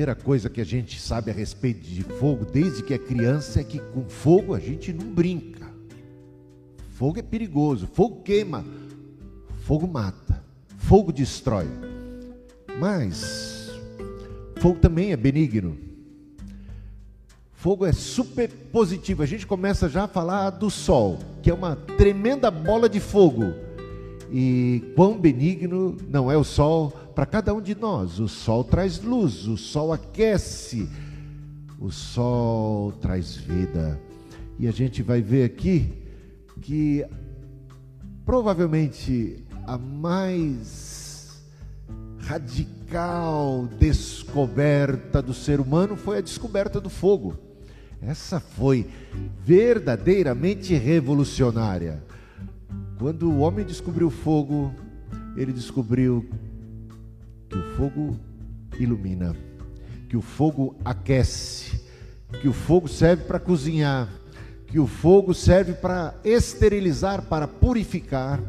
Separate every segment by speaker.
Speaker 1: primeira coisa que a gente sabe a respeito de fogo, desde que é criança, é que com fogo a gente não brinca. Fogo é perigoso, fogo queima, fogo mata, fogo destrói. Mas fogo também é benigno. Fogo é super positivo. A gente começa já a falar do sol, que é uma tremenda bola de fogo. E quão benigno não é o sol para cada um de nós. O sol traz luz, o sol aquece, o sol traz vida. E a gente vai ver aqui que provavelmente a mais radical descoberta do ser humano foi a descoberta do fogo. Essa foi verdadeiramente revolucionária. Quando o homem descobriu o fogo, ele descobriu que o fogo ilumina, que o fogo aquece, que o fogo serve para cozinhar, que o fogo serve para esterilizar, para purificar.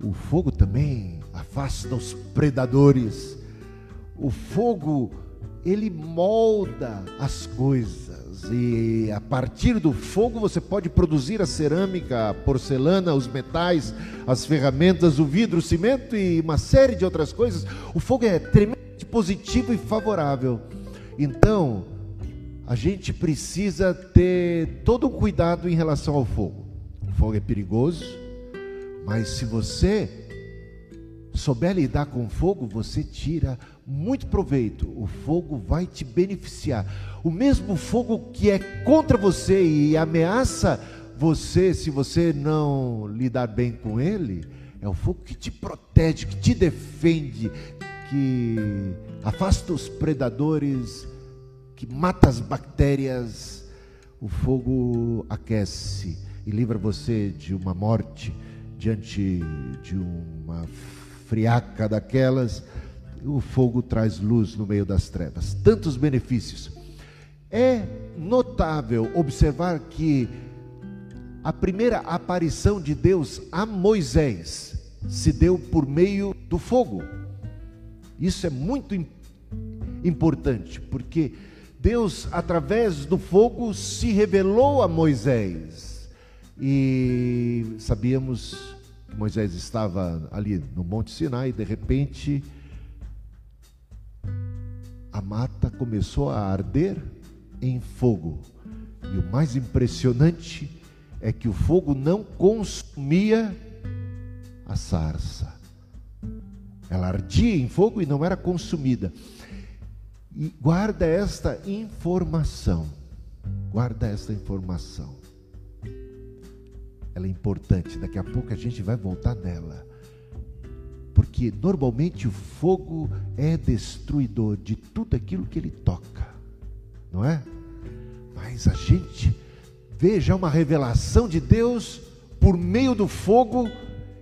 Speaker 1: O fogo também afasta os predadores. O fogo, ele molda as coisas. E a partir do fogo você pode produzir a cerâmica, a porcelana, os metais, as ferramentas, o vidro, o cimento e uma série de outras coisas. O fogo é tremendamente positivo e favorável. Então, a gente precisa ter todo um cuidado em relação ao fogo. O fogo é perigoso, mas se você souber lidar com o fogo, você tira muito proveito. O fogo vai te beneficiar. O mesmo fogo que é contra você e ameaça você, se você não lidar bem com ele, é o fogo que te protege, que te defende, que afasta os predadores que mata as bactérias, o fogo aquece e livra você de uma morte diante de uma friaca daquelas. O fogo traz luz no meio das trevas. Tantos benefícios. É notável observar que a primeira aparição de Deus a Moisés se deu por meio do fogo. Isso é muito importante, porque Deus, através do fogo, se revelou a Moisés. E sabíamos que Moisés estava ali no Monte Sinai e de repente a mata começou a arder em fogo. E o mais impressionante é que o fogo não consumia a sarça. Ela ardia em fogo e não era consumida. E guarda esta informação. Guarda esta informação. Ela é importante, daqui a pouco a gente vai voltar nela. Porque normalmente o fogo é destruidor de tudo aquilo que ele toca, não é? Mas a gente veja uma revelação de Deus por meio do fogo,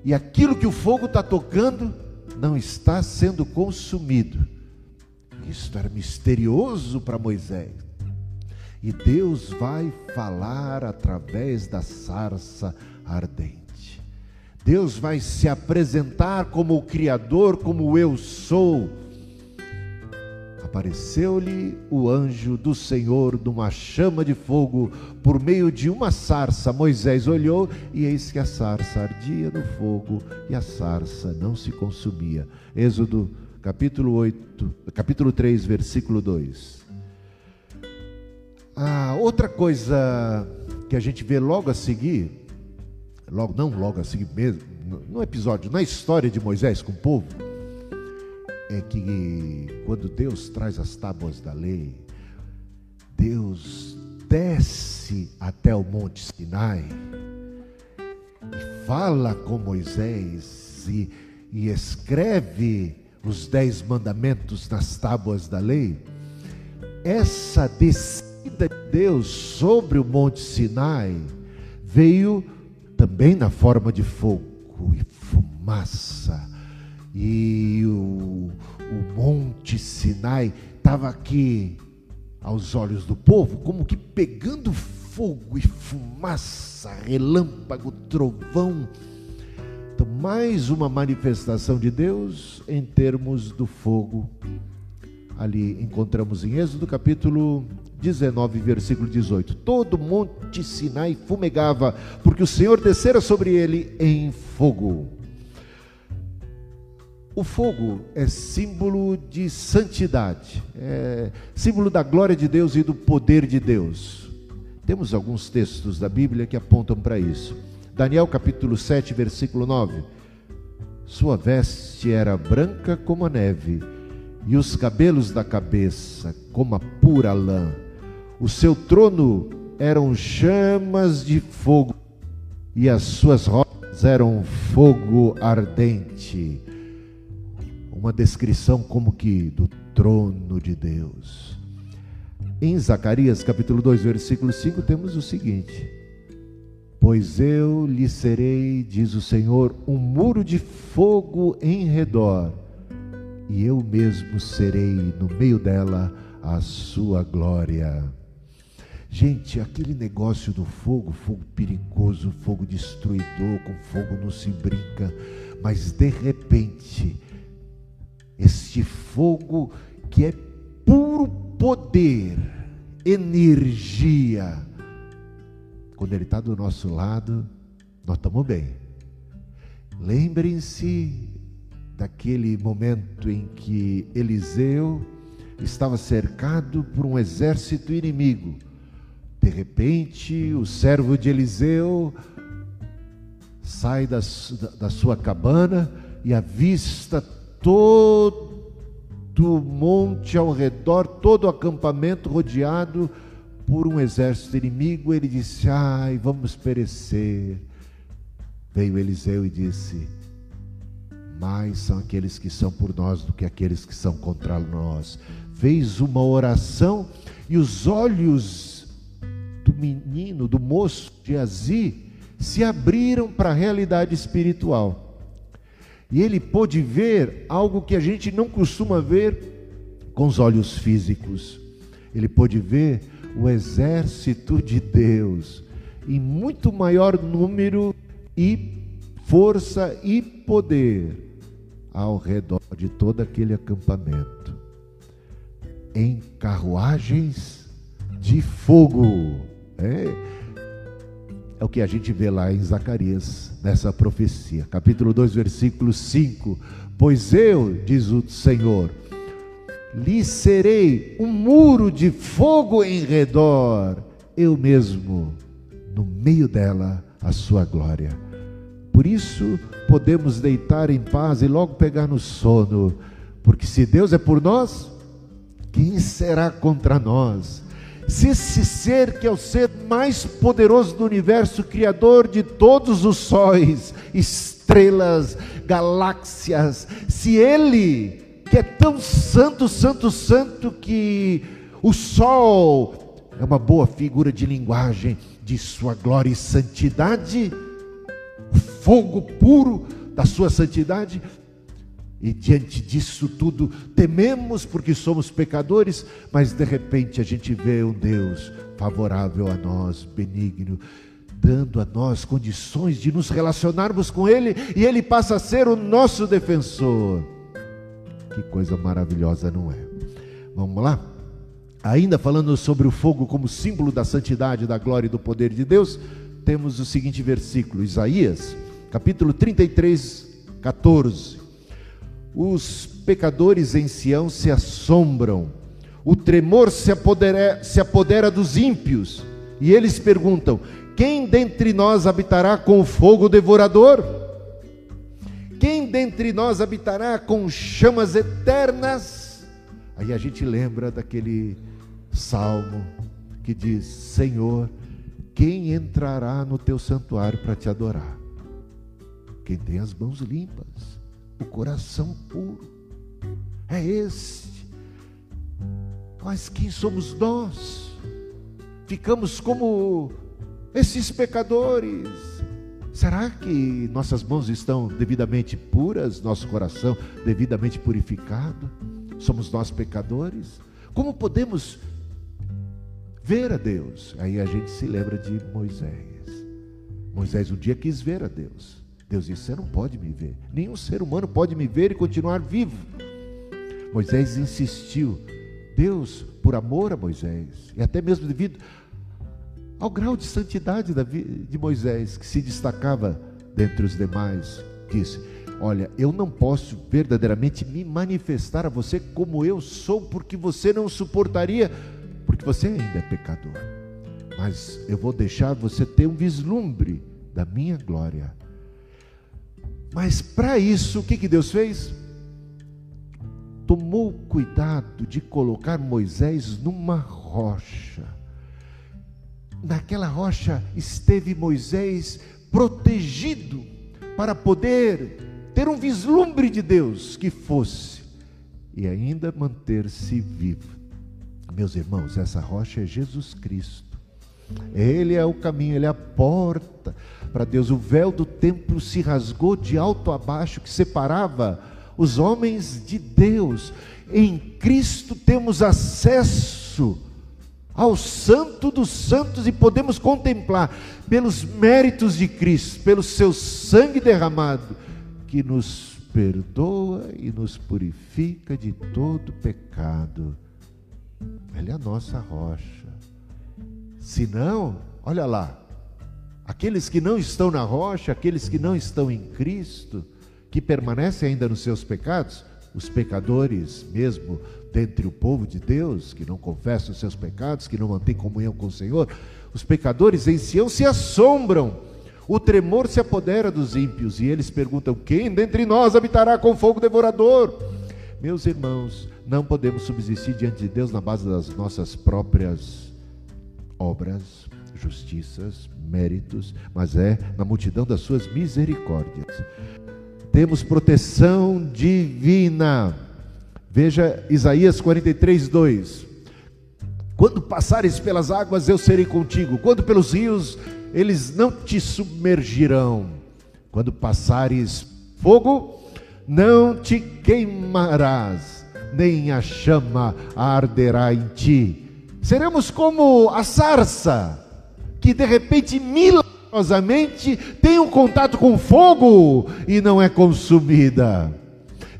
Speaker 1: e aquilo que o fogo está tocando não está sendo consumido isto era misterioso para Moisés. E Deus vai falar através da sarça ardente. Deus vai se apresentar como o Criador, como eu sou. Apareceu-lhe o anjo do Senhor numa chama de fogo por meio de uma sarça. Moisés olhou e eis que a sarça ardia no fogo e a sarça não se consumia. Êxodo capítulo 8, capítulo 3, versículo 2. A outra coisa que a gente vê logo a seguir, logo não logo a seguir mesmo, no episódio, na história de Moisés com o povo, é que quando Deus traz as tábuas da lei, Deus desce até o monte Sinai e fala com Moisés e, e escreve os dez mandamentos nas tábuas da lei, essa descida de Deus sobre o Monte Sinai veio também na forma de fogo e fumaça. E o, o Monte Sinai estava aqui aos olhos do povo, como que pegando fogo e fumaça, relâmpago, trovão então, mais uma manifestação de Deus em termos do fogo Ali encontramos em Êxodo capítulo 19, versículo 18: Todo monte Sinai fumegava, porque o Senhor descera sobre ele em fogo. O fogo é símbolo de santidade, é símbolo da glória de Deus e do poder de Deus. Temos alguns textos da Bíblia que apontam para isso. Daniel capítulo 7, versículo 9. Sua veste era branca como a neve, e os cabelos da cabeça como a pura lã. O seu trono eram chamas de fogo, e as suas rodas eram fogo ardente. Uma descrição como que do trono de Deus. Em Zacarias capítulo 2, versículo 5, temos o seguinte: Pois eu lhe serei, diz o Senhor, um muro de fogo em redor, e eu mesmo serei no meio dela a sua glória. Gente, aquele negócio do fogo, fogo perigoso, fogo destruidor, com fogo não se brinca, mas de repente, este fogo que é puro poder, energia, quando ele está do nosso lado, nós estamos bem. Lembrem-se daquele momento em que Eliseu estava cercado por um exército inimigo de repente, o servo de Eliseu sai da, da sua cabana e avista todo o monte ao redor, todo o acampamento rodeado por um exército inimigo. Ele disse: Ai, vamos perecer. Veio Eliseu e disse: Mais são aqueles que são por nós do que aqueles que são contra nós. Fez uma oração e os olhos do menino, do moço de Azi, se abriram para a realidade espiritual. E ele pôde ver algo que a gente não costuma ver com os olhos físicos. Ele pôde ver o exército de Deus em muito maior número e força e poder ao redor de todo aquele acampamento. Em carruagens de fogo. É, é o que a gente vê lá em Zacarias, nessa profecia, capítulo 2, versículo 5. Pois eu, diz o Senhor, lhe serei um muro de fogo em redor, eu mesmo, no meio dela, a sua glória. Por isso podemos deitar em paz e logo pegar no sono, porque se Deus é por nós, quem será contra nós? se esse ser que é o ser mais poderoso do universo, criador de todos os sóis, estrelas, galáxias, se ele, que é tão santo, santo, santo, que o sol é uma boa figura de linguagem de sua glória e santidade, fogo puro da sua santidade, e diante disso tudo, tememos porque somos pecadores, mas de repente a gente vê um Deus favorável a nós, benigno, dando a nós condições de nos relacionarmos com Ele e Ele passa a ser o nosso defensor. Que coisa maravilhosa, não é? Vamos lá? Ainda falando sobre o fogo como símbolo da santidade, da glória e do poder de Deus, temos o seguinte versículo, Isaías, capítulo 33, 14. Os pecadores em Sião se assombram, o tremor se apodera, se apodera dos ímpios, e eles perguntam: quem dentre nós habitará com o fogo devorador? Quem dentre nós habitará com chamas eternas? Aí a gente lembra daquele salmo que diz: Senhor, quem entrará no teu santuário para te adorar? Quem tem as mãos limpas o coração puro. É este. Mas quem somos nós? Ficamos como esses pecadores. Será que nossas mãos estão devidamente puras, nosso coração devidamente purificado? Somos nós pecadores? Como podemos ver a Deus? Aí a gente se lembra de Moisés. Moisés um dia quis ver a Deus. Deus disse: Você não pode me ver. Nenhum ser humano pode me ver e continuar vivo. Moisés insistiu. Deus, por amor a Moisés, e até mesmo devido ao grau de santidade de Moisés, que se destacava dentre os demais, disse: Olha, eu não posso verdadeiramente me manifestar a você como eu sou, porque você não suportaria, porque você ainda é pecador. Mas eu vou deixar você ter um vislumbre da minha glória. Mas para isso, o que, que Deus fez? Tomou cuidado de colocar Moisés numa rocha. Naquela rocha esteve Moisés protegido para poder ter um vislumbre de Deus que fosse e ainda manter-se vivo. Meus irmãos, essa rocha é Jesus Cristo. Ele é o caminho, ele é a porta para Deus. O véu do templo se rasgou de alto a baixo, que separava os homens de Deus. Em Cristo temos acesso ao Santo dos Santos e podemos contemplar, pelos méritos de Cristo, pelo seu sangue derramado, que nos perdoa e nos purifica de todo pecado. Ele é a nossa rocha. Se não, olha lá, aqueles que não estão na rocha, aqueles que não estão em Cristo, que permanecem ainda nos seus pecados, os pecadores mesmo dentre o povo de Deus, que não confessam os seus pecados, que não mantém comunhão com o Senhor, os pecadores em Sião se assombram, o tremor se apodera dos ímpios, e eles perguntam: quem dentre nós habitará com fogo devorador? Meus irmãos, não podemos subsistir diante de Deus na base das nossas próprias obras, justiças, méritos, mas é na multidão das suas misericórdias. Temos proteção divina Veja Isaías 43, 2. Quando passares pelas águas, eu serei contigo. Quando pelos rios, eles não te submergirão. Quando passares fogo, não te queimarás, nem a chama arderá em ti. Seremos como a sarça, que de repente, milagrosamente, tem um contato com fogo e não é consumida.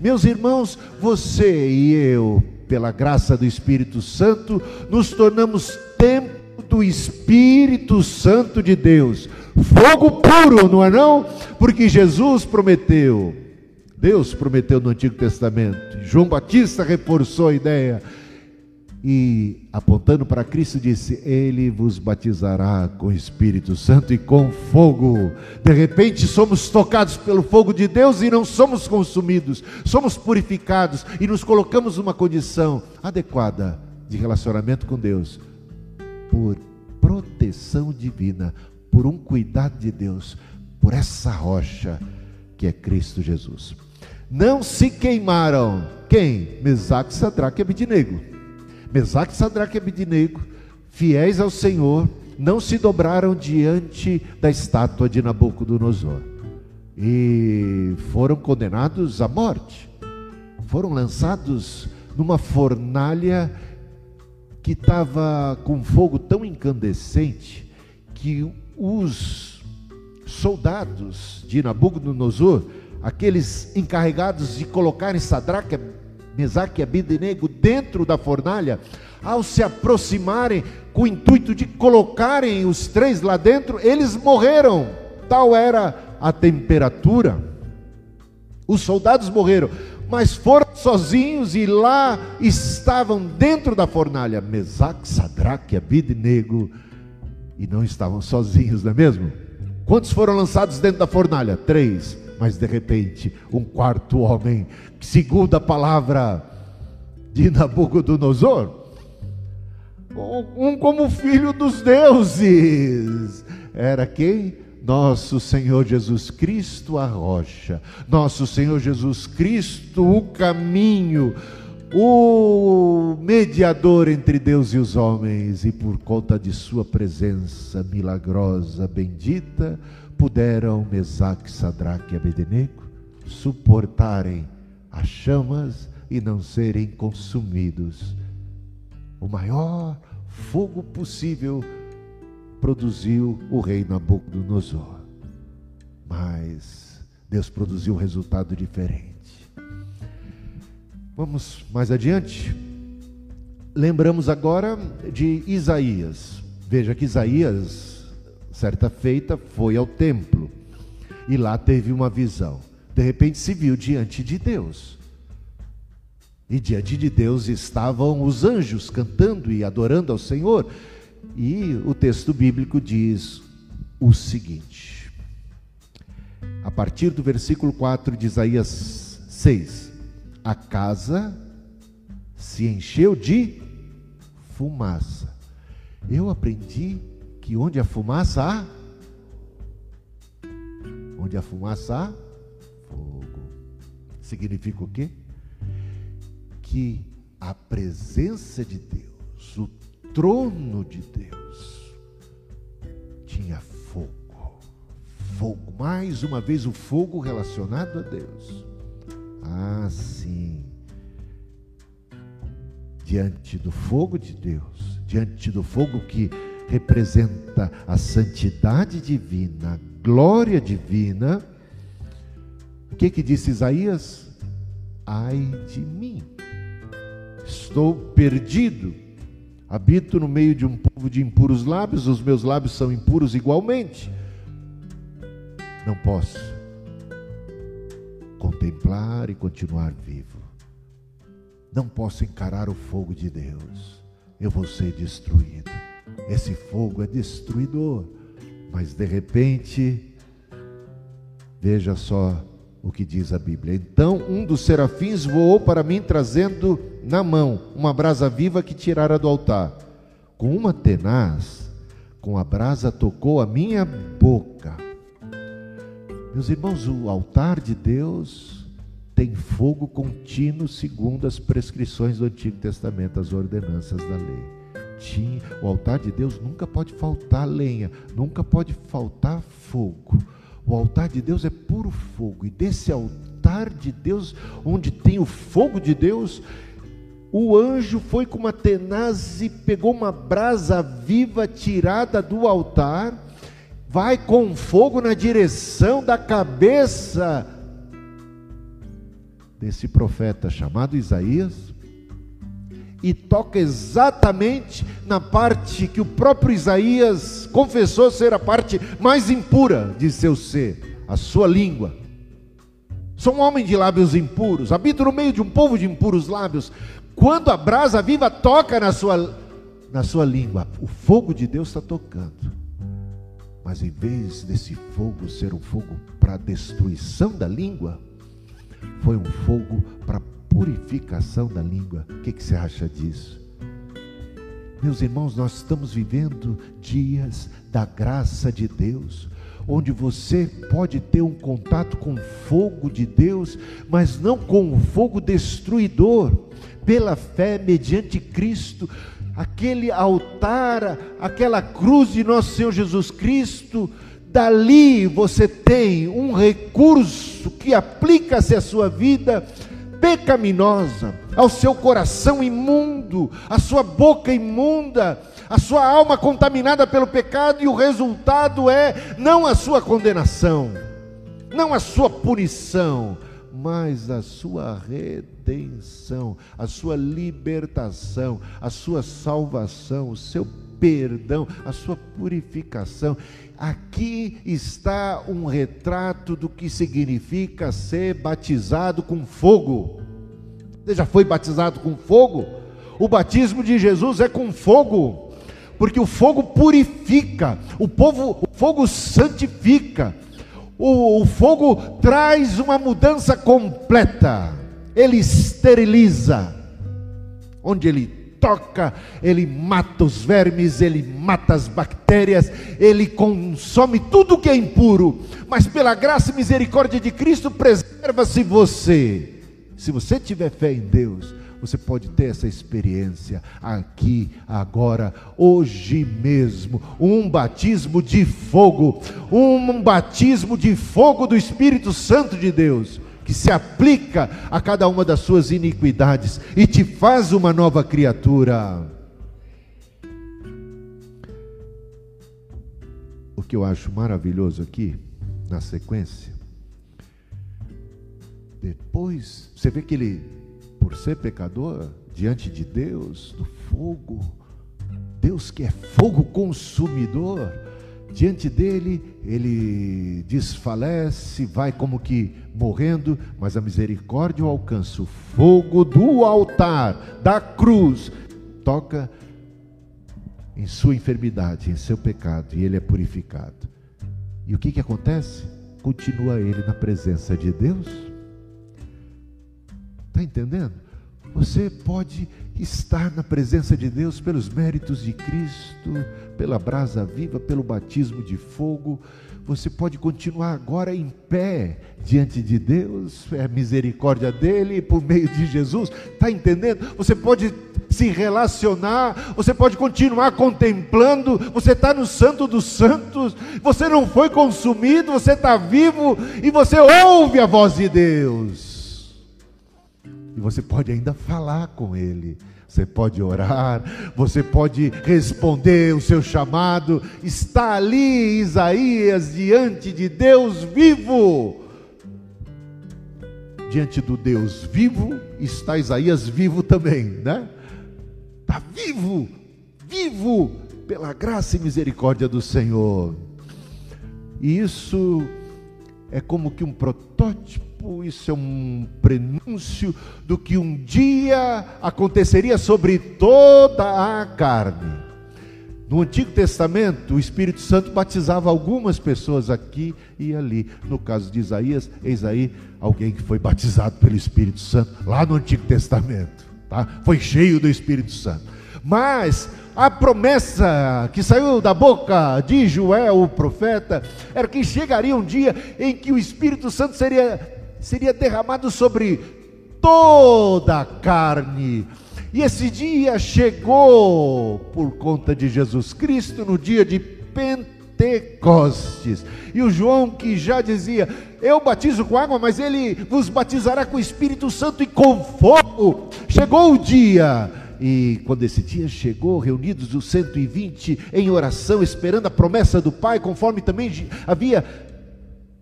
Speaker 1: Meus irmãos, você e eu, pela graça do Espírito Santo, nos tornamos templo do Espírito Santo de Deus. Fogo puro, não é não? Porque Jesus prometeu. Deus prometeu no Antigo Testamento. João Batista reforçou a ideia e apontando para Cristo disse: Ele vos batizará com o Espírito Santo e com fogo. De repente somos tocados pelo fogo de Deus e não somos consumidos, somos purificados e nos colocamos numa condição adequada de relacionamento com Deus por proteção divina, por um cuidado de Deus, por essa rocha que é Cristo Jesus. Não se queimaram. Quem? Mesaque, Sadraque e Abidinego Mesaque, Sadraque e Abidinego, fiéis ao Senhor, não se dobraram diante da estátua de Nabucodonosor e foram condenados à morte. Foram lançados numa fornalha que estava com fogo tão incandescente que os soldados de Nabucodonosor, aqueles encarregados de colocarem Sadraque, Mesaque e Abidenego dentro da fornalha, ao se aproximarem com o intuito de colocarem os três lá dentro, eles morreram. Tal era a temperatura. Os soldados morreram, mas foram sozinhos e lá estavam dentro da fornalha Mesaque, Sadraque e Abidenego e não estavam sozinhos, não é mesmo? Quantos foram lançados dentro da fornalha? Três. Mas de repente, um quarto homem, segundo a palavra de Nabucodonosor, um como filho dos deuses, era quem? Nosso Senhor Jesus Cristo, a rocha, nosso Senhor Jesus Cristo, o caminho, o mediador entre Deus e os homens, e por conta de Sua presença milagrosa, bendita, puderam Mesaque, Sadraque e Abednego suportarem as chamas e não serem consumidos. O maior fogo possível produziu o rei Nabucodonosor. Mas Deus produziu um resultado diferente. Vamos mais adiante. Lembramos agora de Isaías. Veja que Isaías, certa feita, foi ao templo e lá teve uma visão. De repente se viu diante de Deus. E diante de Deus estavam os anjos cantando e adorando ao Senhor. E o texto bíblico diz o seguinte: a partir do versículo 4 de Isaías 6: A casa se encheu de fumaça. Eu aprendi que onde a fumaça há, onde a fumaça há, fogo. Significa o quê? que a presença de Deus, o trono de Deus, tinha fogo. Fogo, mais uma vez o fogo relacionado a Deus. Ah, sim. Diante do fogo de Deus, diante do fogo que representa a santidade divina, a glória divina, o que que disse Isaías? Ai de mim estou perdido. Habito no meio de um povo de impuros lábios, os meus lábios são impuros igualmente. Não posso contemplar e continuar vivo. Não posso encarar o fogo de Deus. Eu vou ser destruído. Esse fogo é destruidor. Mas de repente, veja só o que diz a Bíblia. Então um dos serafins voou para mim, trazendo na mão uma brasa viva que tirara do altar. Com uma tenaz, com a brasa tocou a minha boca. Meus irmãos, o altar de Deus tem fogo contínuo segundo as prescrições do Antigo Testamento, as ordenanças da lei. O altar de Deus nunca pode faltar lenha, nunca pode faltar fogo. O altar de Deus é puro fogo, e desse altar de Deus, onde tem o fogo de Deus, o anjo foi com uma tenaz e pegou uma brasa viva tirada do altar, vai com fogo na direção da cabeça desse profeta chamado Isaías, e toca exatamente na parte que o próprio Isaías confessou ser a parte mais impura de seu ser, a sua língua. Sou um homem de lábios impuros, habito no meio de um povo de impuros lábios. Quando a brasa viva toca na sua, na sua língua, o fogo de Deus está tocando. Mas em vez desse fogo ser um fogo para destruição da língua, foi um fogo para purificação da língua. O que, que você acha disso? Meus irmãos, nós estamos vivendo dias da graça de Deus, onde você pode ter um contato com o fogo de Deus, mas não com o fogo destruidor, pela fé mediante Cristo, aquele altar, aquela cruz de nosso Senhor Jesus Cristo, dali você tem um recurso que aplica-se à sua vida pecaminosa, ao seu coração imundo, à sua boca imunda, a sua alma contaminada pelo pecado, e o resultado é não a sua condenação, não a sua punição, mas a sua redenção, a sua libertação, a sua salvação, o seu perdão, a sua purificação. Aqui está um retrato do que significa ser batizado com fogo. Você já foi batizado com fogo? O batismo de Jesus é com fogo, porque o fogo purifica, o, povo, o fogo santifica, o, o fogo traz uma mudança completa, ele esteriliza, onde ele toca, ele mata os vermes, ele mata as bactérias, ele consome tudo que é impuro, mas pela graça e misericórdia de Cristo, preserva-se você. Se você tiver fé em Deus, você pode ter essa experiência aqui, agora, hoje mesmo. Um batismo de fogo, um batismo de fogo do Espírito Santo de Deus que se aplica a cada uma das suas iniquidades e te faz uma nova criatura. O que eu acho maravilhoso aqui, na sequência, depois, você vê que ele, por ser pecador, diante de Deus, do fogo, Deus que é fogo consumidor, diante dele ele desfalece, vai como que morrendo, mas a misericórdia o alcança. O fogo do altar, da cruz, toca em sua enfermidade, em seu pecado, e ele é purificado. E o que, que acontece? Continua ele na presença de Deus. Está entendendo? Você pode estar na presença de Deus pelos méritos de Cristo, pela brasa viva, pelo batismo de fogo. Você pode continuar agora em pé diante de Deus, é a misericórdia dele por meio de Jesus. Está entendendo? Você pode se relacionar, você pode continuar contemplando. Você está no Santo dos Santos, você não foi consumido, você está vivo e você ouve a voz de Deus. E você pode ainda falar com Ele. Você pode orar, você pode responder o seu chamado. Está ali Isaías diante de Deus vivo. Diante do Deus vivo está Isaías vivo também, né? Está vivo, vivo pela graça e misericórdia do Senhor. E isso é como que um protótipo isso é um prenúncio do que um dia aconteceria sobre toda a carne. No Antigo Testamento, o Espírito Santo batizava algumas pessoas aqui e ali. No caso de Isaías, eis aí alguém que foi batizado pelo Espírito Santo, lá no Antigo Testamento. Tá? Foi cheio do Espírito Santo. Mas a promessa que saiu da boca de Joel, o profeta, era que chegaria um dia em que o Espírito Santo seria seria derramado sobre toda a carne. E esse dia chegou por conta de Jesus Cristo no dia de Pentecostes. E o João que já dizia: Eu batizo com água, mas ele vos batizará com o Espírito Santo e com fogo. Chegou o dia. E quando esse dia chegou, reunidos os 120 em oração, esperando a promessa do Pai, conforme também havia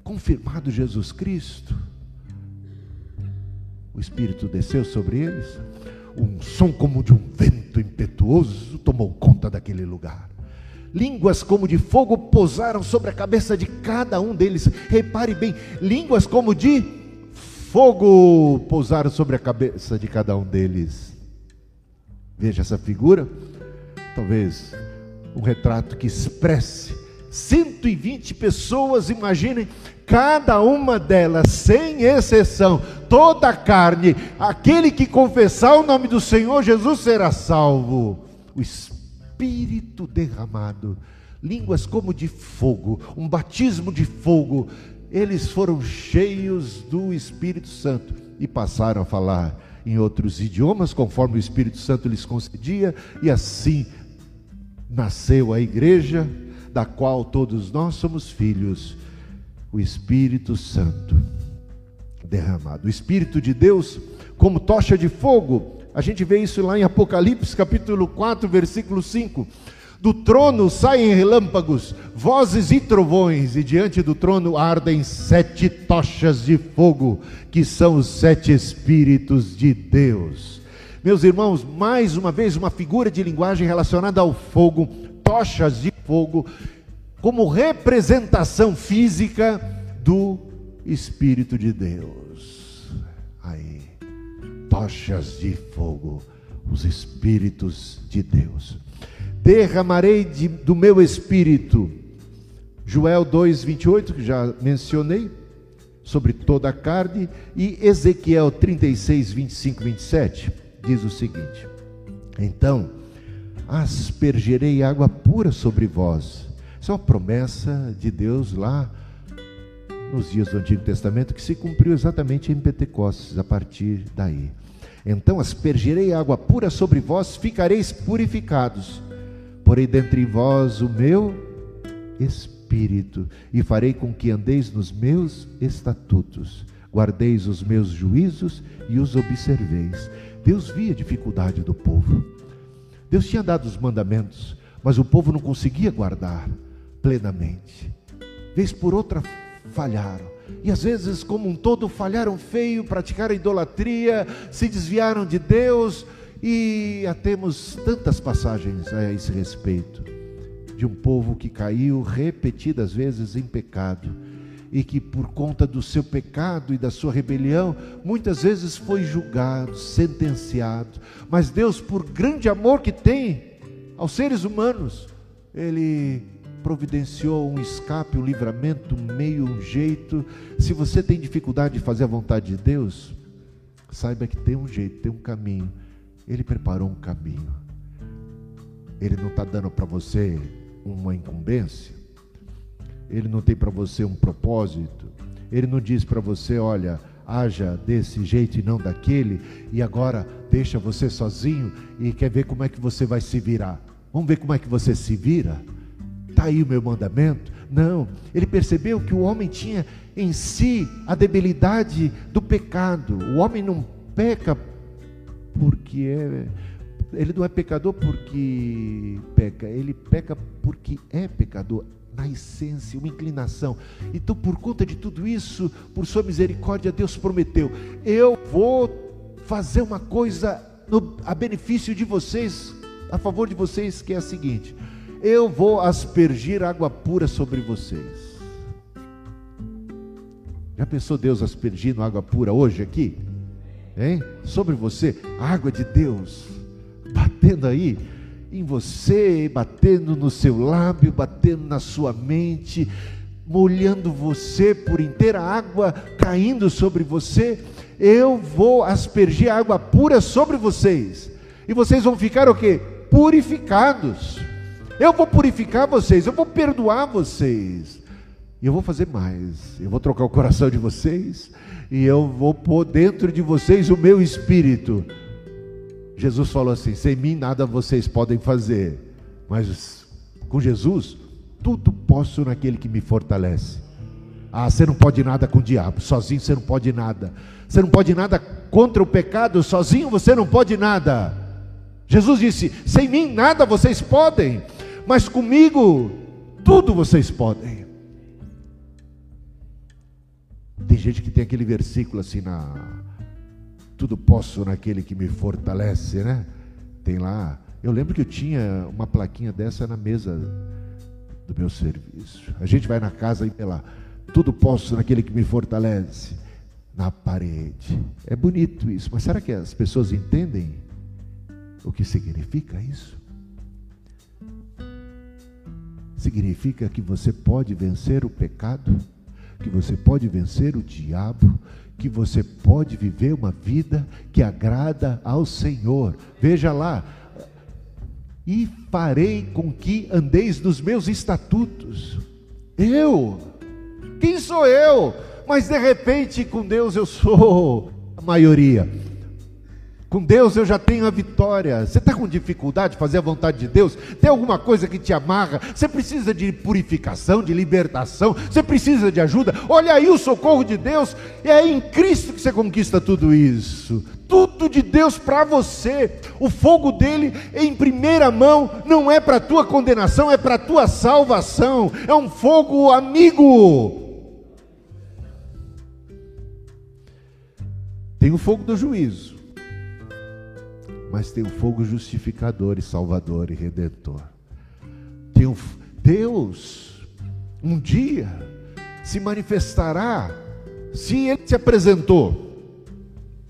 Speaker 1: confirmado Jesus Cristo, o Espírito desceu sobre eles, um som como de um vento impetuoso tomou conta daquele lugar. Línguas como de fogo pousaram sobre a cabeça de cada um deles. Repare bem, línguas como de fogo pousaram sobre a cabeça de cada um deles. Veja essa figura, talvez um retrato que expresse 120 pessoas, imaginem, cada uma delas, sem exceção, toda a carne, aquele que confessar o nome do Senhor Jesus será salvo. O Espírito derramado, línguas como de fogo, um batismo de fogo, eles foram cheios do Espírito Santo e passaram a falar em outros idiomas, conforme o Espírito Santo lhes concedia, e assim nasceu a igreja, da qual todos nós somos filhos o Espírito Santo derramado. O Espírito de Deus, como tocha de fogo, a gente vê isso lá em Apocalipse capítulo 4, versículo 5. Do trono saem relâmpagos, vozes e trovões, e diante do trono ardem sete tochas de fogo, que são os sete Espíritos de Deus. Meus irmãos, mais uma vez, uma figura de linguagem relacionada ao fogo, tochas de fogo, como representação física do Espírito de Deus. Aí, tochas de fogo, os Espíritos de Deus. Derramarei de, do meu Espírito, Joel 2, 28, que já mencionei, sobre toda a carne, e Ezequiel 36, 25, 27, diz o seguinte: Então aspergerei água pura sobre vós isso é uma promessa de Deus lá nos dias do Antigo Testamento que se cumpriu exatamente em Pentecostes, a partir daí. Então aspergirei água pura sobre vós, ficareis purificados. Porei dentre vós o meu espírito, e farei com que andeis nos meus estatutos, guardeis os meus juízos e os observeis. Deus via a dificuldade do povo. Deus tinha dado os mandamentos, mas o povo não conseguia guardar plenamente. Vez por outra falharam. e às vezes, como um todo, falharam feio, praticaram idolatria, se desviaram de Deus, e já temos tantas passagens a esse respeito de um povo que caiu repetidas vezes em pecado e que por conta do seu pecado e da sua rebelião, muitas vezes foi julgado, sentenciado. Mas Deus, por grande amor que tem aos seres humanos, ele providenciou um escape, um livramento, um meio, um jeito. Se você tem dificuldade de fazer a vontade de Deus, saiba que tem um jeito, tem um caminho. Ele preparou um caminho. Ele não está dando para você uma incumbência. Ele não tem para você um propósito. Ele não diz para você, olha, haja desse jeito e não daquele, e agora deixa você sozinho e quer ver como é que você vai se virar. Vamos ver como é que você se vira? Está aí o meu mandamento? Não, ele percebeu que o homem tinha em si a debilidade do pecado. O homem não peca porque é. Ele não é pecador porque peca, ele peca porque é pecador, na essência, uma inclinação. Então, por conta de tudo isso, por sua misericórdia, Deus prometeu: eu vou fazer uma coisa no, a benefício de vocês, a favor de vocês, que é a seguinte: eu vou aspergir água pura sobre vocês. Já pensou Deus aspergindo água pura hoje aqui? hein? Sobre você, a água de Deus batendo aí em você, batendo no seu lábio, batendo na sua mente, molhando você por inteira, água caindo sobre você. Eu vou aspergir água pura sobre vocês. E vocês vão ficar o quê? Purificados. Eu vou purificar vocês, eu vou perdoar vocês. E eu vou fazer mais. Eu vou trocar o coração de vocês e eu vou pôr dentro de vocês o meu espírito. Jesus falou assim: sem mim nada vocês podem fazer, mas com Jesus tudo posso naquele que me fortalece. Ah, você não pode nada com o diabo, sozinho você não pode nada. Você não pode nada contra o pecado, sozinho você não pode nada. Jesus disse: sem mim nada vocês podem, mas comigo tudo vocês podem. Tem gente que tem aquele versículo assim na tudo posso naquele que me fortalece, né? Tem lá. Eu lembro que eu tinha uma plaquinha dessa na mesa do meu serviço. A gente vai na casa e vê lá, tudo posso naquele que me fortalece na parede. É bonito isso, mas será que as pessoas entendem o que significa isso? Significa que você pode vencer o pecado? que você pode vencer o diabo, que você pode viver uma vida que agrada ao Senhor. Veja lá, e farei com que andeis nos meus estatutos. Eu, quem sou eu? Mas de repente com Deus eu sou a maioria. Com Deus eu já tenho a vitória. Você está com dificuldade de fazer a vontade de Deus? Tem alguma coisa que te amarra? Você precisa de purificação, de libertação? Você precisa de ajuda? Olha aí o socorro de Deus. É em Cristo que você conquista tudo isso. Tudo de Deus para você. O fogo dele em primeira mão não é para tua condenação, é para tua salvação. É um fogo amigo. Tem o fogo do juízo mas tem o fogo justificador e salvador e redentor. Tem um, Deus, um dia, se manifestará, se ele se apresentou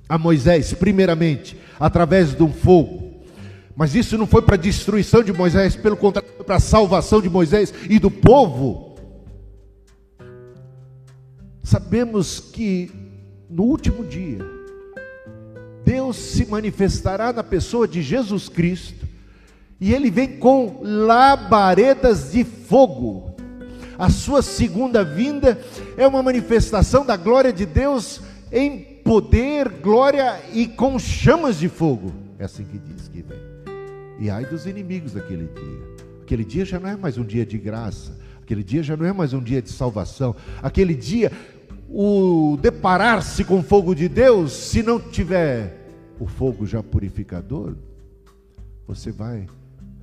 Speaker 1: a Moisés, primeiramente, através de um fogo. Mas isso não foi para destruição de Moisés, pelo contrário, foi para a salvação de Moisés e do povo. Sabemos que no último dia, Deus se manifestará na pessoa de Jesus Cristo, e ele vem com labaredas de fogo. A sua segunda vinda é uma manifestação da glória de Deus em poder, glória e com chamas de fogo. É assim que diz que vem. E ai dos inimigos daquele dia. Aquele dia já não é mais um dia de graça. Aquele dia já não é mais um dia de salvação. Aquele dia, o deparar-se com o fogo de Deus, se não tiver o fogo já purificador, você vai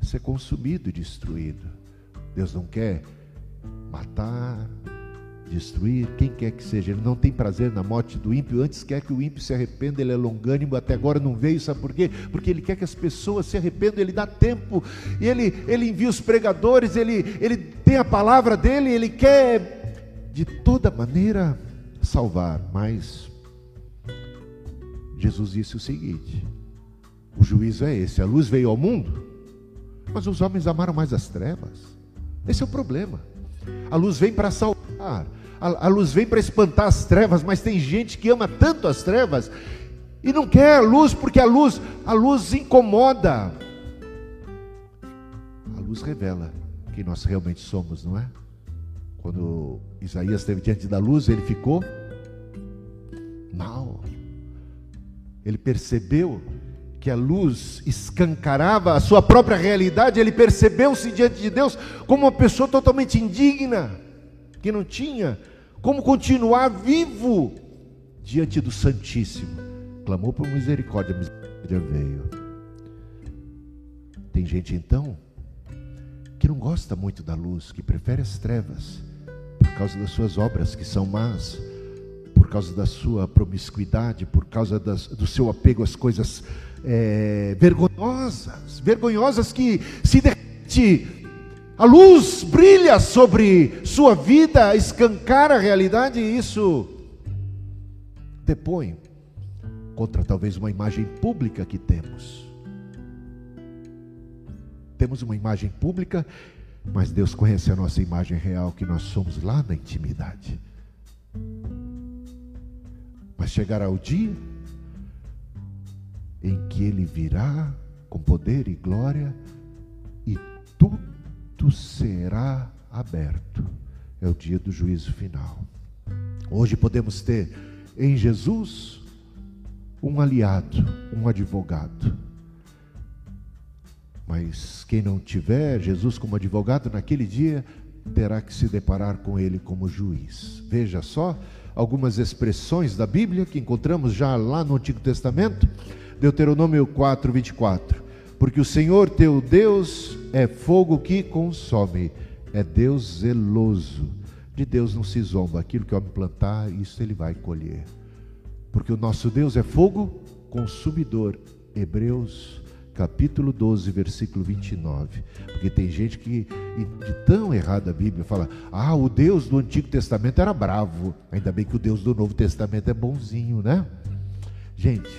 Speaker 1: ser consumido e destruído. Deus não quer matar, destruir quem quer que seja. Ele não tem prazer na morte do ímpio, antes quer que o ímpio se arrependa, ele é longânimo, até agora não veio, sabe por quê? Porque ele quer que as pessoas se arrependam, ele dá tempo, ele, ele envia os pregadores, ele, ele tem a palavra dele, ele quer de toda maneira salvar, mas Jesus disse o seguinte: o juízo é esse, a luz veio ao mundo, mas os homens amaram mais as trevas. Esse é o problema. A luz vem para salvar, a, a luz vem para espantar as trevas, mas tem gente que ama tanto as trevas e não quer a luz porque a luz, a luz incomoda. A luz revela quem nós realmente somos, não é? Quando Isaías esteve diante da luz, ele ficou mal. Ele percebeu que a luz escancarava a sua própria realidade, ele percebeu-se diante de Deus como uma pessoa totalmente indigna, que não tinha como continuar vivo diante do Santíssimo. Clamou por misericórdia, a misericórdia veio. Tem gente então que não gosta muito da luz, que prefere as trevas, por causa das suas obras que são más, causa da sua promiscuidade, por causa das, do seu apego às coisas é, vergonhosas, vergonhosas que se derrete, a luz brilha sobre sua vida, escancara a realidade e isso depõe contra talvez uma imagem pública que temos. Temos uma imagem pública, mas Deus conhece a nossa imagem real, que nós somos lá na intimidade. Mas chegará o dia em que ele virá com poder e glória e tudo será aberto. É o dia do juízo final. Hoje podemos ter em Jesus um aliado, um advogado. Mas quem não tiver Jesus como advogado naquele dia terá que se deparar com ele como juiz. Veja só algumas expressões da Bíblia que encontramos já lá no Antigo Testamento. Deuteronômio 4, 24. Porque o Senhor teu Deus é fogo que consome, é Deus zeloso. De Deus não se zomba, aquilo que o homem plantar, isso ele vai colher. Porque o nosso Deus é fogo consumidor. Hebreus capítulo 12, versículo 29. Porque tem gente que, de tão errada a Bíblia, fala: ah, o Deus do Antigo Testamento era bravo. Ainda bem que o Deus do Novo Testamento é bonzinho, né? Gente,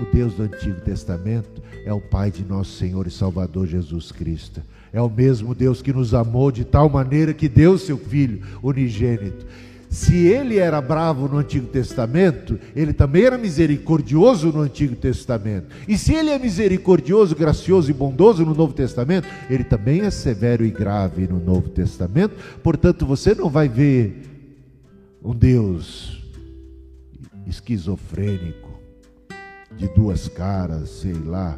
Speaker 1: o Deus do Antigo Testamento é o Pai de nosso Senhor e Salvador Jesus Cristo. É o mesmo Deus que nos amou de tal maneira que deu seu Filho unigênito. Se ele era bravo no Antigo Testamento, ele também era misericordioso no Antigo Testamento. E se ele é misericordioso, gracioso e bondoso no Novo Testamento, ele também é severo e grave no Novo Testamento. Portanto, você não vai ver um Deus esquizofrênico, de duas caras, sei lá,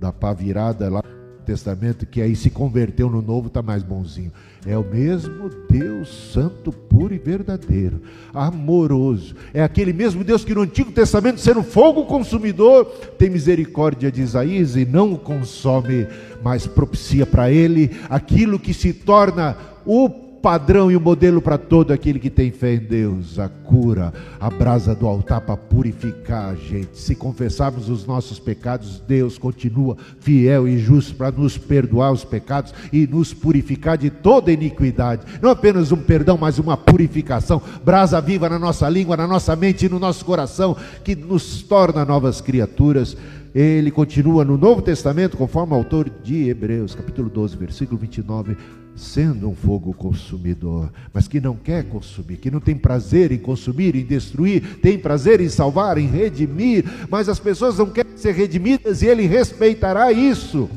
Speaker 1: da pá virada lá no Testamento, que aí se converteu no Novo, está mais bonzinho. É o mesmo Deus santo, puro e verdadeiro, amoroso. É aquele mesmo Deus que no Antigo Testamento, sendo fogo consumidor, tem misericórdia de Isaías e não o consome, mas propicia para ele aquilo que se torna o padrão e o modelo para todo aquele que tem fé em Deus, a cura, a brasa do altar para purificar a gente. Se confessarmos os nossos pecados, Deus continua fiel e justo para nos perdoar os pecados e nos purificar de toda iniquidade. Não apenas um perdão, mas uma purificação, brasa viva na nossa língua, na nossa mente e no nosso coração, que nos torna novas criaturas ele continua no Novo Testamento, conforme o autor de Hebreus, capítulo 12, versículo 29 sendo um fogo consumidor, mas que não quer consumir, que não tem prazer em consumir, em destruir, tem prazer em salvar, em redimir, mas as pessoas não querem ser redimidas e ele respeitará isso.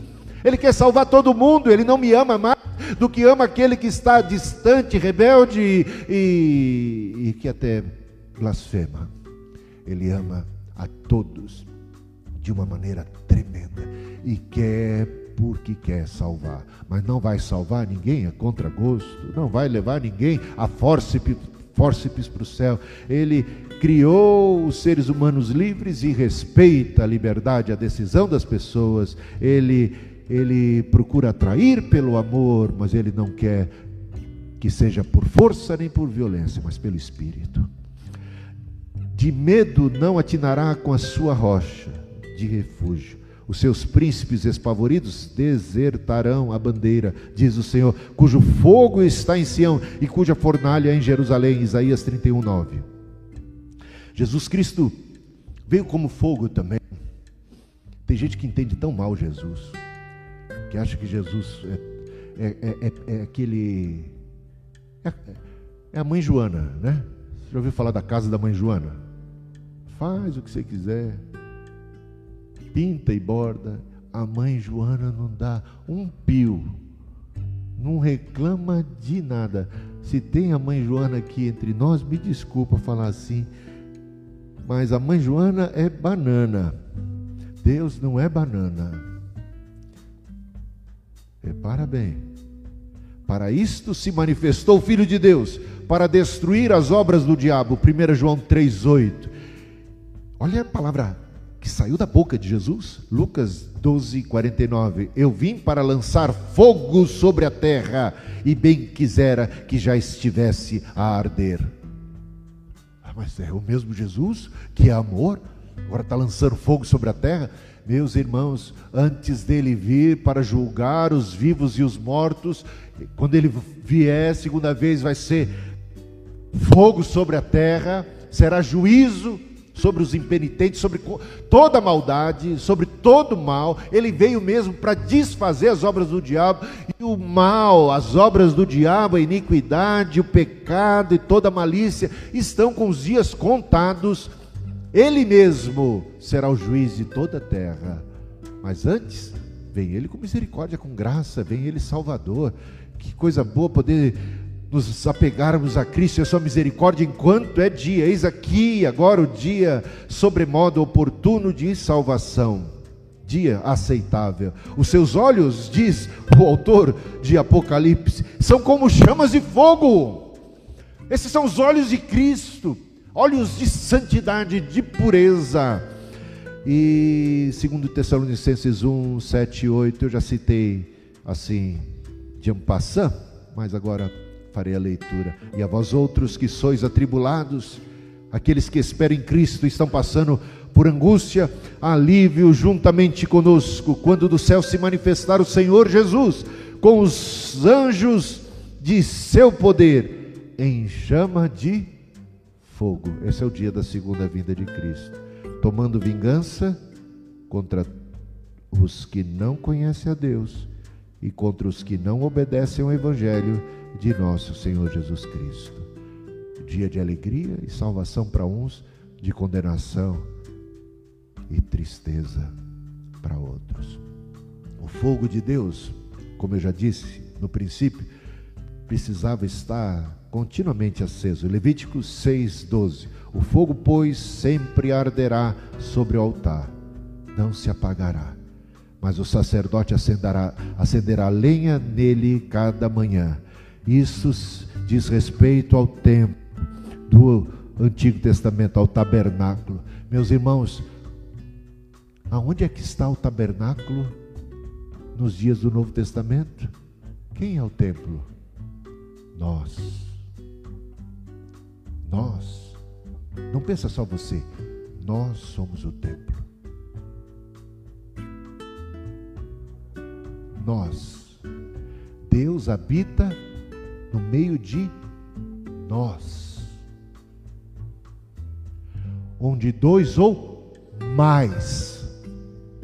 Speaker 1: Ele quer salvar todo mundo, ele não me ama mais do que ama aquele que está distante, rebelde e, e, e que até blasfema. Ele ama a todos de uma maneira tremenda e quer porque quer salvar, mas não vai salvar ninguém a contragosto, não vai levar ninguém a fórceps para o céu. Ele criou os seres humanos livres e respeita a liberdade, a decisão das pessoas. Ele ele procura atrair pelo amor, mas ele não quer que seja por força nem por violência, mas pelo Espírito. De medo não atinará com a sua rocha de refúgio. Os seus príncipes espavoridos desertarão a bandeira, diz o Senhor, cujo fogo está em Sião e cuja fornalha é em Jerusalém. Isaías 31, 9. Jesus Cristo veio como fogo também. Tem gente que entende tão mal Jesus, que acha que Jesus é, é, é, é, é aquele. É, é, a mãe Joana, né? Você já ouviu falar da casa da mãe Joana? Faz o que você quiser, pinta e borda. A mãe Joana não dá um pio, não reclama de nada. Se tem a mãe Joana aqui entre nós, me desculpa falar assim, mas a mãe Joana é banana. Deus não é banana. Repara bem. Para isto se manifestou o Filho de Deus, para destruir as obras do diabo. 1 João 3,8. Olha a palavra que saiu da boca de Jesus, Lucas 12, 49. Eu vim para lançar fogo sobre a terra, e bem quisera que já estivesse a arder. Ah, mas é o mesmo Jesus que é amor, agora está lançando fogo sobre a terra. Meus irmãos, antes dele vir para julgar os vivos e os mortos, quando ele vier, segunda vez, vai ser fogo sobre a terra, será juízo sobre os impenitentes, sobre toda maldade, sobre todo mal. Ele veio mesmo para desfazer as obras do diabo. E o mal, as obras do diabo, a iniquidade, o pecado e toda malícia estão com os dias contados. Ele mesmo será o juiz de toda a terra. Mas antes, vem ele com misericórdia, com graça, vem ele salvador. Que coisa boa poder nos apegarmos a Cristo e a sua misericórdia enquanto é dia. Eis aqui agora o dia sobremodo oportuno de salvação. Dia aceitável. Os seus olhos, diz o autor de Apocalipse, são como chamas de fogo. Esses são os olhos de Cristo, olhos de santidade, de pureza. E segundo Tessalonicenses 1, 7 e 8, eu já citei assim, de ampassant, mas agora farei a leitura. E a vós outros que sois atribulados, aqueles que esperam em Cristo, estão passando por angústia, alívio juntamente conosco, quando do céu se manifestar o Senhor Jesus, com os anjos de seu poder, em chama de fogo. Esse é o dia da segunda vinda de Cristo, tomando vingança contra os que não conhecem a Deus e contra os que não obedecem ao Evangelho de nosso Senhor Jesus Cristo. Dia de alegria e salvação para uns, de condenação e tristeza para outros. O fogo de Deus, como eu já disse no princípio, precisava estar continuamente aceso. Levítico 6:12. O fogo, pois, sempre arderá sobre o altar, não se apagará. Mas o sacerdote acenderá, acenderá lenha nele cada manhã isso diz respeito ao templo do Antigo Testamento, ao tabernáculo. Meus irmãos, aonde é que está o tabernáculo nos dias do Novo Testamento? Quem é o templo? Nós. Nós. Não pensa só você. Nós somos o templo. Nós. Deus habita no meio de nós. Onde dois ou mais.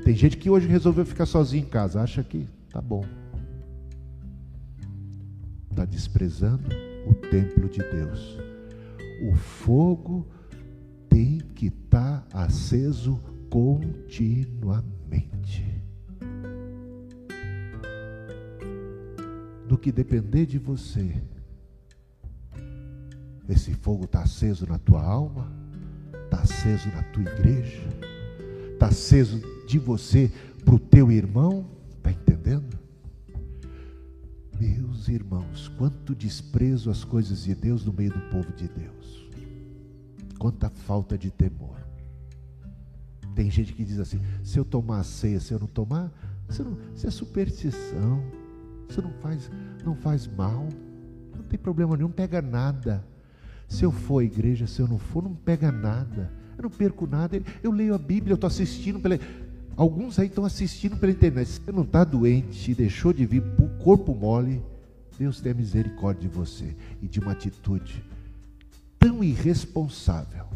Speaker 1: Tem gente que hoje resolveu ficar sozinho em casa, acha que tá bom. Está desprezando o templo de Deus. O fogo tem que estar tá aceso continuamente. Que depender de você. Esse fogo está aceso na tua alma, está aceso na tua igreja, está aceso de você para o teu irmão, está entendendo? Meus irmãos, quanto desprezo as coisas de Deus no meio do povo de Deus, quanta falta de temor. Tem gente que diz assim: se eu tomar a ceia, se eu não tomar, isso, é superstição. Isso não faz, não faz mal. Não tem problema nenhum, pega nada. Se eu for à igreja, se eu não for, não pega nada. Eu não perco nada. Eu leio a Bíblia, eu estou assistindo pela. Alguns aí estão assistindo pela internet. Se você não está doente deixou de vir por corpo mole, Deus tem misericórdia de você e de uma atitude tão irresponsável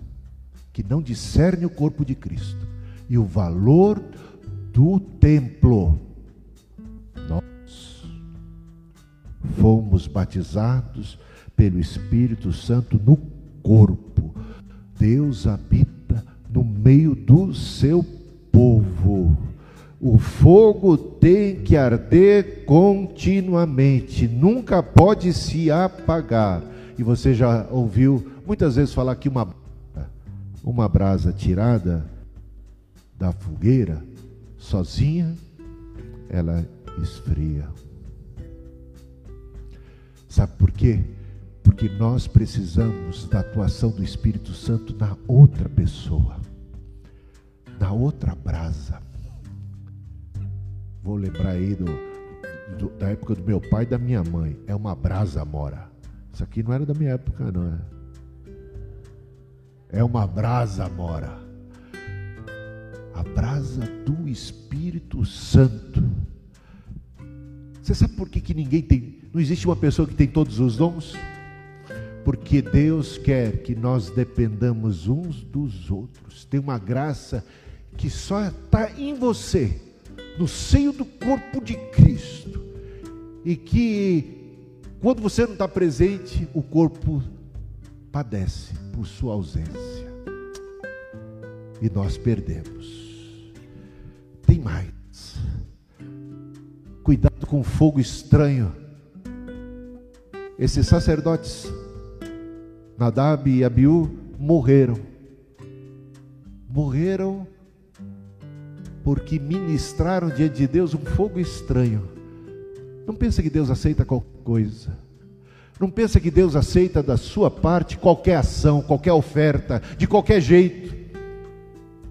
Speaker 1: que não discerne o corpo de Cristo e o valor do templo. Fomos batizados pelo Espírito Santo no corpo. Deus habita no meio do seu povo. O fogo tem que arder continuamente, nunca pode se apagar. E você já ouviu muitas vezes falar que uma, uma brasa tirada da fogueira, sozinha, ela esfria. Sabe por quê? Porque nós precisamos da atuação do Espírito Santo na outra pessoa, na outra brasa. Vou lembrar aí do, do, da época do meu pai e da minha mãe. É uma brasa mora. Isso aqui não era da minha época, não é? É uma brasa mora. A brasa do Espírito Santo. Você sabe por que, que ninguém tem. Não existe uma pessoa que tem todos os dons? Porque Deus quer que nós dependamos uns dos outros. Tem uma graça que só está em você no seio do corpo de Cristo. E que, quando você não está presente, o corpo padece por sua ausência. E nós perdemos. Tem mais. Cuidado com o fogo estranho. Esses sacerdotes, Nadab e Abiú, morreram. Morreram porque ministraram diante de Deus um fogo estranho. Não pensa que Deus aceita qualquer coisa. Não pensa que Deus aceita da sua parte qualquer ação, qualquer oferta, de qualquer jeito.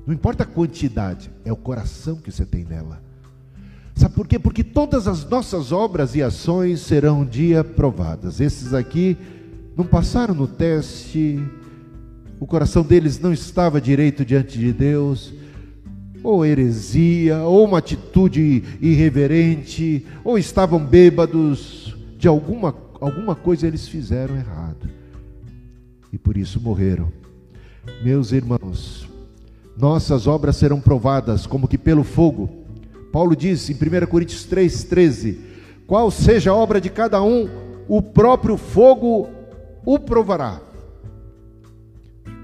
Speaker 1: Não importa a quantidade, é o coração que você tem nela. Sabe por quê? Porque todas as nossas obras e ações serão um dia provadas. Esses aqui não passaram no teste, o coração deles não estava direito diante de Deus, ou heresia, ou uma atitude irreverente, ou estavam bêbados, de alguma, alguma coisa eles fizeram errado, e por isso morreram. Meus irmãos, nossas obras serão provadas como que pelo fogo. Paulo diz em 1 Coríntios 3,13: Qual seja a obra de cada um, o próprio fogo o provará.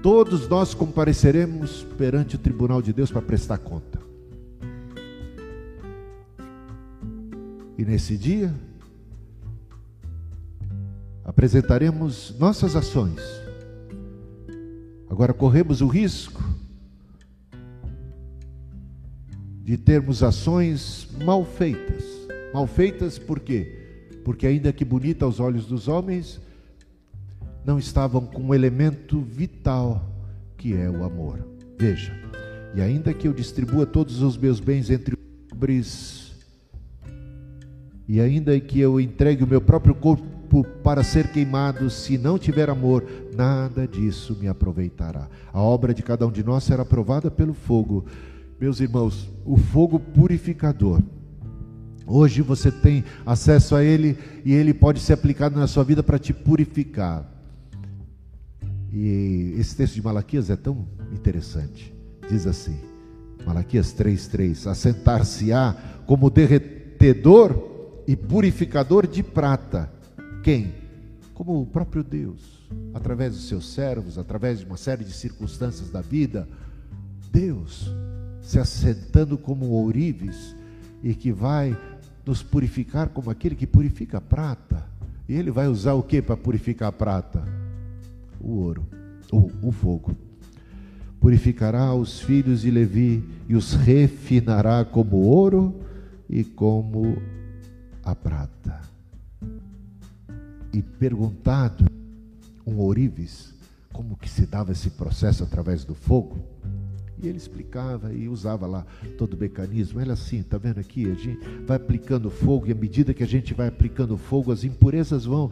Speaker 1: Todos nós compareceremos perante o tribunal de Deus para prestar conta. E nesse dia, apresentaremos nossas ações. Agora corremos o risco de termos ações mal feitas. Mal feitas por quê? Porque ainda que bonita aos olhos dos homens, não estavam com um elemento vital que é o amor. Veja, e ainda que eu distribua todos os meus bens entre os pobres, e ainda que eu entregue o meu próprio corpo para ser queimado, se não tiver amor, nada disso me aproveitará. A obra de cada um de nós será provada pelo fogo. Meus irmãos, o fogo purificador. Hoje você tem acesso a ele e ele pode ser aplicado na sua vida para te purificar. E esse texto de Malaquias é tão interessante. Diz assim, Malaquias 3:3, assentar-se-á como derretedor e purificador de prata. Quem? Como o próprio Deus, através dos seus servos, através de uma série de circunstâncias da vida, Deus se assentando como ourives e que vai nos purificar como aquele que purifica a prata. E ele vai usar o que para purificar a prata? o ouro, ou o fogo. Purificará os filhos de Levi e os refinará como ouro e como a prata. E perguntado um ourives como que se dava esse processo através do fogo, e ele explicava e usava lá todo o mecanismo. Olha assim, está vendo aqui? A gente vai aplicando fogo, e à medida que a gente vai aplicando fogo, as impurezas vão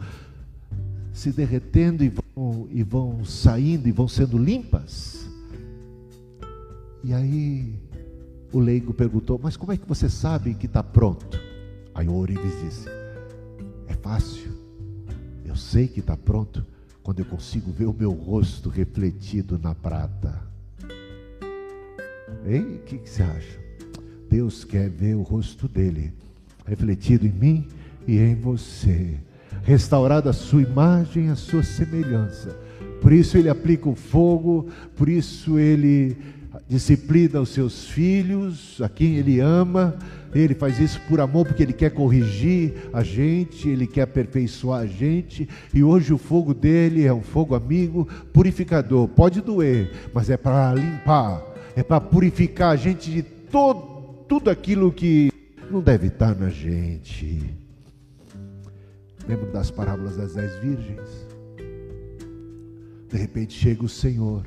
Speaker 1: se derretendo e vão, e vão saindo e vão sendo limpas. E aí o leigo perguntou: Mas como é que você sabe que está pronto? Aí o ourives disse: É fácil, eu sei que está pronto quando eu consigo ver o meu rosto refletido na prata. Hein? O que, que você acha? Deus quer ver o rosto dele refletido em mim e em você, restaurada a sua imagem, a sua semelhança. Por isso ele aplica o fogo, por isso ele disciplina os seus filhos, a quem ele ama. Ele faz isso por amor, porque ele quer corrigir a gente, ele quer aperfeiçoar a gente. E hoje o fogo dele é um fogo amigo, purificador. Pode doer, mas é para limpar, é para purificar a gente de todo, tudo aquilo que não deve estar na gente. Lembro das parábolas das dez virgens? De repente chega o Senhor.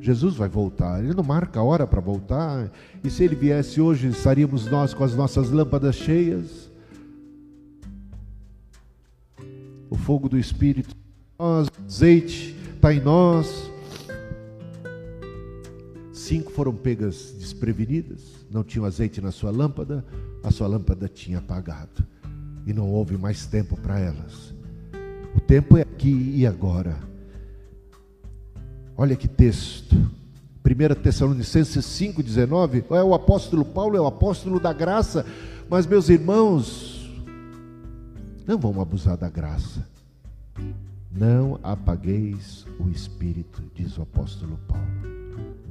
Speaker 1: Jesus vai voltar, ele não marca a hora para voltar. E se ele viesse hoje, estaríamos nós com as nossas lâmpadas cheias. O fogo do Espírito, nós, azeite está em nós. Cinco foram pegas desprevenidas, não tinham azeite na sua lâmpada, a sua lâmpada tinha apagado. E não houve mais tempo para elas. O tempo é aqui e agora. Olha que texto. 1 Tessalonicenses 5,19. É o apóstolo Paulo, é o apóstolo da graça. Mas, meus irmãos, não vamos abusar da graça. Não apagueis o espírito, diz o apóstolo Paulo.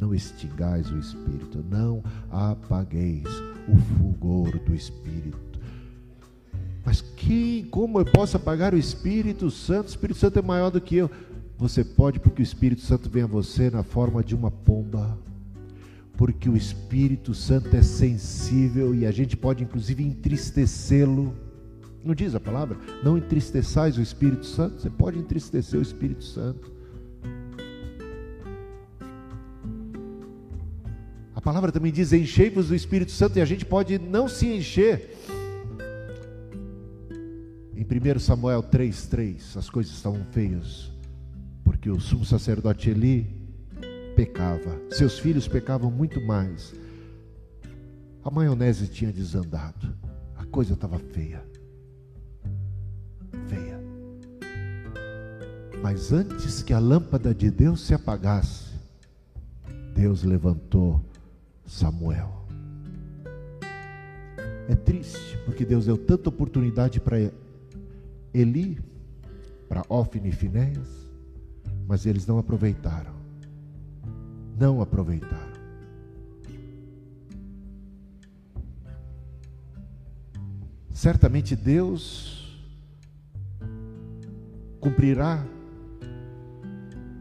Speaker 1: Não extingais o espírito, não apagueis o fulgor do espírito. Mas quem, como eu posso apagar o Espírito Santo? O Espírito Santo é maior do que eu. Você pode, porque o Espírito Santo vem a você na forma de uma pomba. Porque o Espírito Santo é sensível e a gente pode, inclusive, entristecê-lo. Não diz a palavra? Não entristeçais o Espírito Santo. Você pode entristecer o Espírito Santo. Palavra também diz: enchei-vos do Espírito Santo, e a gente pode não se encher. Em 1 Samuel 3,3, as coisas estavam feias porque o sumo sacerdote Eli pecava, seus filhos pecavam muito mais. A maionese tinha desandado, a coisa estava feia. Feia. Mas antes que a lâmpada de Deus se apagasse, Deus levantou Samuel. É triste, porque Deus deu tanta oportunidade para Eli, para Ofne e Finéias, mas eles não aproveitaram. Não aproveitaram. Certamente Deus cumprirá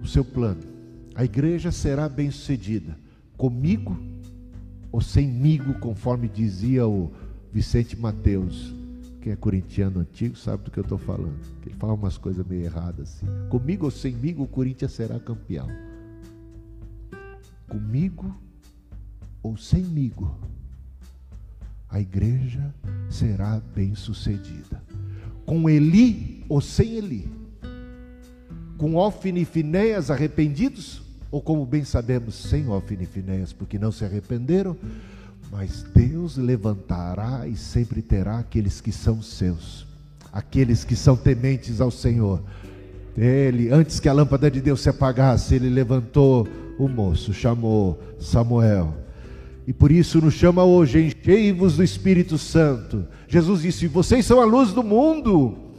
Speaker 1: o seu plano. A igreja será bem-sucedida, comigo ou semigo, conforme dizia o Vicente Mateus quem é corintiano antigo sabe do que eu estou falando. Ele fala umas coisas meio erradas assim. Comigo ou semigo, o Corinthians será campeão. Comigo ou semigo, a igreja será bem sucedida. Com Eli ou sem Eli. Com Ofni e Finéias arrependidos, ou como bem sabemos, sem Ofni Finéias, porque não se arrependeram mas Deus levantará e sempre terá aqueles que são seus, aqueles que são tementes ao Senhor. Ele, antes que a lâmpada de Deus se apagasse, ele levantou o moço, chamou Samuel. E por isso nos chama hoje, enchei-vos do Espírito Santo. Jesus disse: Vocês são a luz do mundo.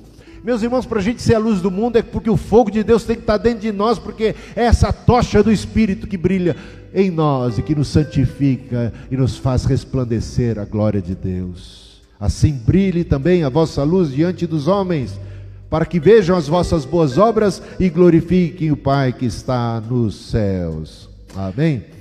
Speaker 1: Meus irmãos, para a gente ser a luz do mundo é porque o fogo de Deus tem que estar dentro de nós, porque é essa tocha do Espírito que brilha em nós e que nos santifica e nos faz resplandecer a glória de Deus. Assim brilhe também a vossa luz diante dos homens, para que vejam as vossas boas obras e glorifiquem o Pai que está nos céus. Amém.